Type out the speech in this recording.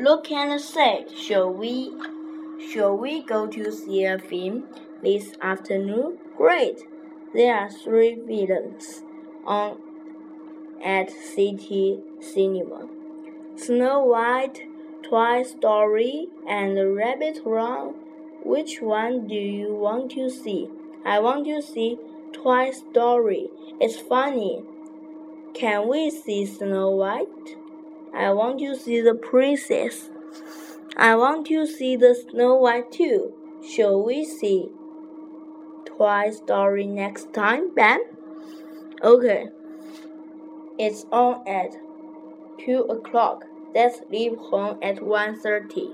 Look and say, shall we shall we go to see a film this afternoon? Great. There are three villains on at City Cinema. Snow White, Toy Story, and Rabbit Run. Which one do you want to see? I want to see Toy Story. It's funny. Can we see Snow White? I want to see the princess. I want to see the Snow White too. Shall we see Toy Story next time, Ben? Okay. It's on at two o'clock. Let's leave home at one thirty.